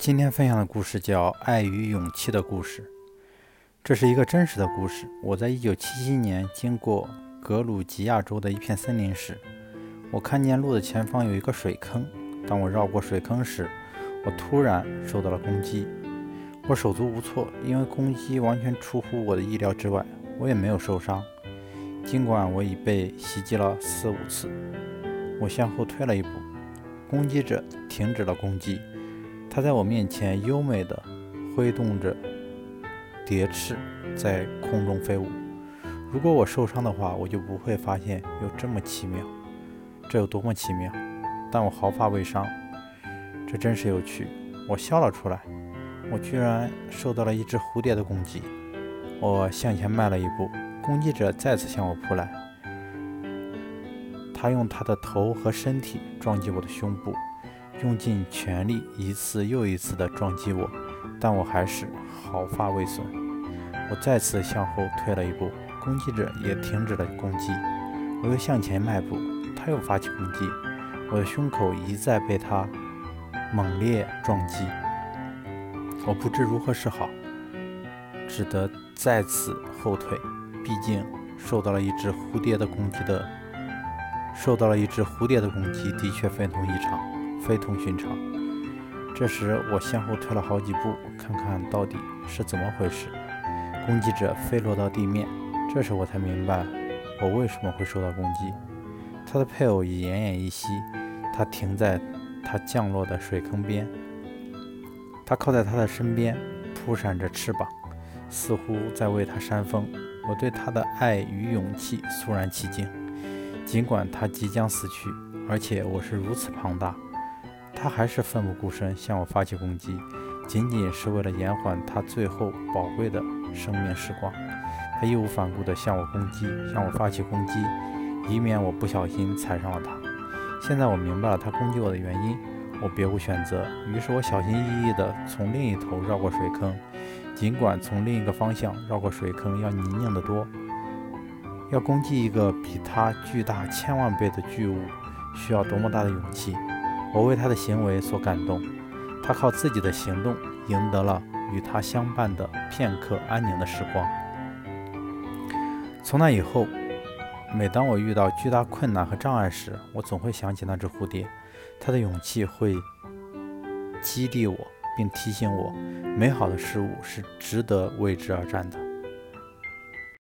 今天分享的故事叫《爱与勇气的故事》，这是一个真实的故事。我在1977年经过格鲁吉亚州的一片森林时，我看见路的前方有一个水坑。当我绕过水坑时，我突然受到了攻击。我手足无措，因为攻击完全出乎我的意料之外。我也没有受伤，尽管我已被袭击了四五次。我向后退了一步，攻击者停止了攻击。他在我面前优美的挥动着蝶翅，在空中飞舞。如果我受伤的话，我就不会发现有这么奇妙。这有多么奇妙！但我毫发未伤，这真是有趣。我笑了出来。我居然受到了一只蝴蝶的攻击。我向前迈了一步，攻击者再次向我扑来。他用他的头和身体撞击我的胸部。用尽全力，一次又一次地撞击我，但我还是毫发未损。我再次向后退了一步，攻击者也停止了攻击。我又向前迈步，他又发起攻击。我的胸口一再被他猛烈撞击，我不知如何是好，只得再次后退。毕竟受到了一只蝴蝶的攻击的，受到了一只蝴蝶的攻击，的确非同异常。非同寻常。这时，我向后退了好几步，看看到底是怎么回事。攻击者飞落到地面，这时我才明白我为什么会受到攻击。他的配偶已奄奄一息，他停在他降落的水坑边，他靠在他的身边，扑闪着翅膀，似乎在为他扇风。我对他的爱与勇气肃然起敬，尽管他即将死去，而且我是如此庞大。他还是奋不顾身向我发起攻击，仅仅是为了延缓他最后宝贵的生命时光。他义无反顾地向我攻击，向我发起攻击，以免我不小心踩上了他。现在我明白了他攻击我的原因，我别无选择，于是我小心翼翼地从另一头绕过水坑。尽管从另一个方向绕过水坑要泥泞得多，要攻击一个比他巨大千万倍的巨物，需要多么大的勇气！我为他的行为所感动，他靠自己的行动赢得了与他相伴的片刻安宁的时光。从那以后，每当我遇到巨大困难和障碍时，我总会想起那只蝴蝶，它的勇气会激励我，并提醒我，美好的事物是值得为之而战的。